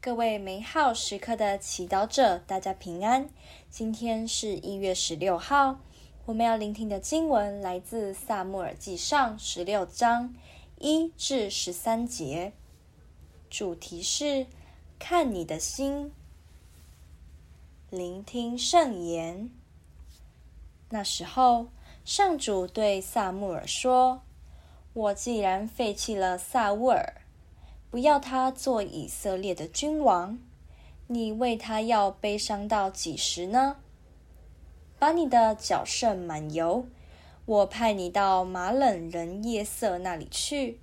各位美好时刻的祈祷者，大家平安。今天是一月十六号，我们要聆听的经文来自《撒母耳记上》十六章一至十三节，主题是看你的心，聆听圣言。那时候，上主对撒母耳说：“我既然废弃了撒乌尔。”不要他做以色列的君王，你为他要悲伤到几时呢？把你的脚甚满油，我派你到玛冷人夜色那里去，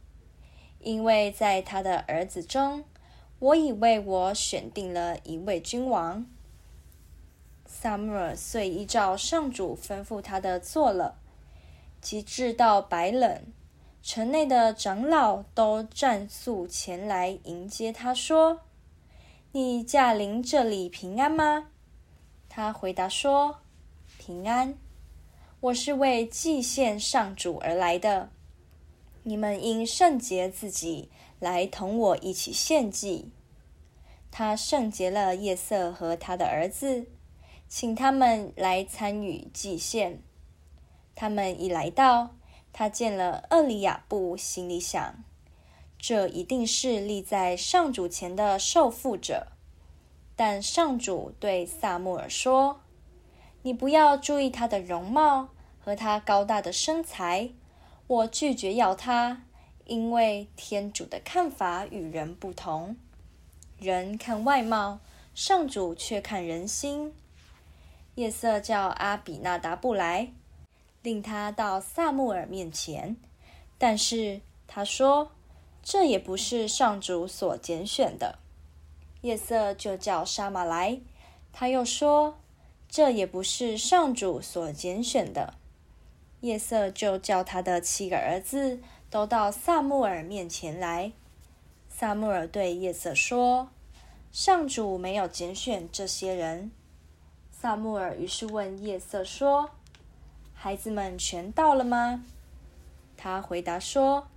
因为在他的儿子中，我已为我选定了一位君王。撒母耳遂依照上主吩咐他的做了，及至到白冷。城内的长老都战速前来迎接他，说：“你驾临这里平安吗？”他回答说：“平安。我是为祭献上主而来的。你们应圣洁自己，来同我一起献祭。”他圣洁了夜色和他的儿子，请他们来参与祭献。他们一来到。他见了厄里亚布，心里想：这一定是立在上主前的受缚者。但上主对撒母耳说：“你不要注意他的容貌和他高大的身材，我拒绝要他，因为天主的看法与人不同。人看外貌，上主却看人心。”夜色叫阿比纳达布来。令他到撒母耳面前，但是他说：“这也不是上主所拣选的。”夜色就叫沙马来，他又说：“这也不是上主所拣选的。”夜色就叫他的七个儿子都到撒母耳面前来。撒母耳对夜色说：“上主没有拣选这些人。”撒母耳于是问夜色说。孩子们全到了吗？他回答说：“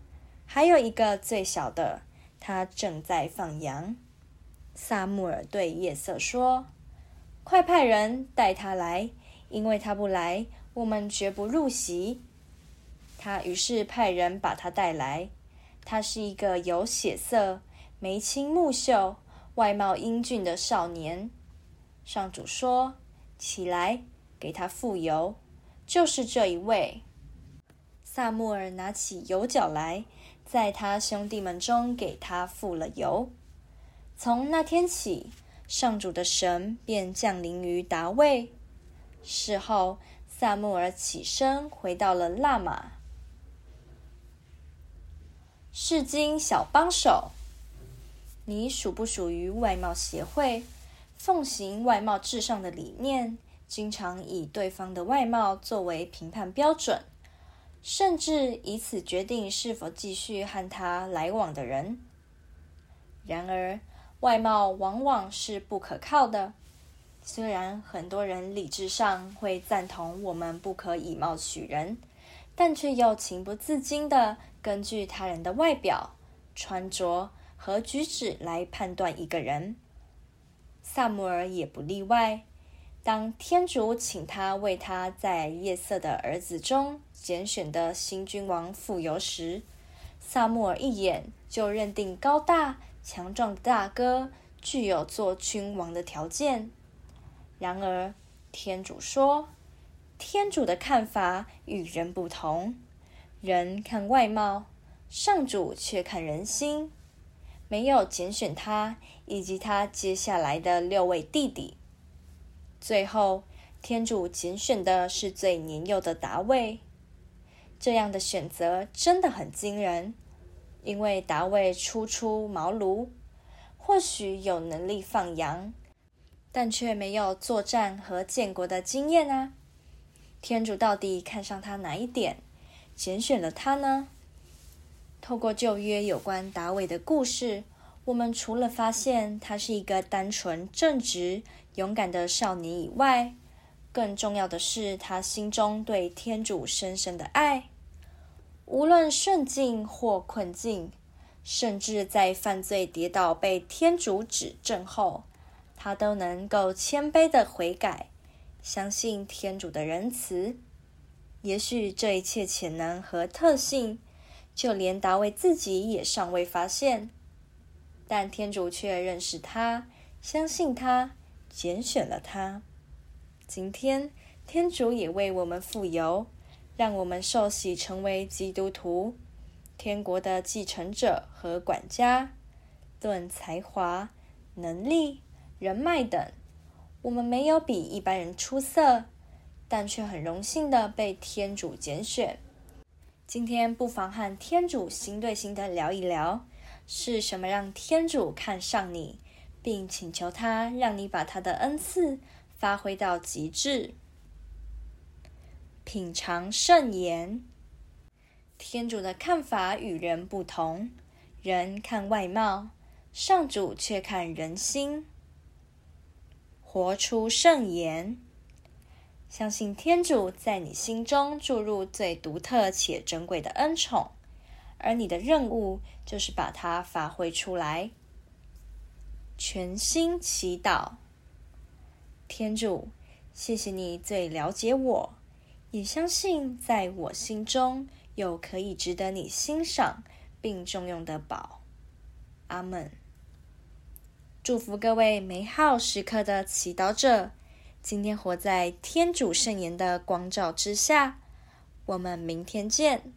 还有一个最小的，他正在放羊。”撒母耳对夜色说：“快派人带他来，因为他不来，我们绝不入席。”他于是派人把他带来。他是一个有血色、眉清目秀、外貌英俊的少年。上主说：“起来，给他傅油。”就是这一位。撒母耳拿起油角来，在他兄弟们中给他傅了油。从那天起，上主的神便降临于达味。事后，撒母耳起身回到了辣玛。圣经小帮手，你属不属于外貌协会？奉行外貌至上的理念？经常以对方的外貌作为评判标准，甚至以此决定是否继续和他来往的人。然而，外貌往往是不可靠的。虽然很多人理智上会赞同我们不可以貌取人，但却又情不自禁地根据他人的外表、穿着和举止来判断一个人。萨姆尔也不例外。当天主请他为他在夜色的儿子中拣选的新君王傅油时，撒母耳一眼就认定高大强壮的大哥具有做君王的条件。然而，天主说，天主的看法与人不同，人看外貌，上主却看人心，没有拣选他以及他接下来的六位弟弟。最后，天主拣选的是最年幼的达味。这样的选择真的很惊人，因为达味初出茅庐，或许有能力放羊，但却没有作战和建国的经验啊。天主到底看上他哪一点，拣选了他呢？透过旧约有关达味的故事，我们除了发现他是一个单纯正直，勇敢的少年以外，更重要的是他心中对天主深深的爱。无论顺境或困境，甚至在犯罪跌倒被天主指正后，他都能够谦卑的悔改，相信天主的仁慈。也许这一切潜能和特性，就连大卫自己也尚未发现，但天主却认识他，相信他，拣选了他。今天，天主也为我们富有，让我们受洗成为基督徒。天国的继承者和管家，论才华、能力、人脉等，我们没有比一般人出色，但却很荣幸的被天主拣选。今天不妨和天主心对心的聊一聊，是什么让天主看上你，并请求他让你把他的恩赐发挥到极致。品尝圣言。天主的看法与人不同，人看外貌，上主却看人心。活出圣言，相信天主在你心中注入最独特且珍贵的恩宠，而你的任务就是把它发挥出来。全心祈祷，天主，谢谢你最了解我，也相信在我心中。有可以值得你欣赏并重用的宝，阿门。祝福各位美好时刻的祈祷者，今天活在天主圣言的光照之下。我们明天见。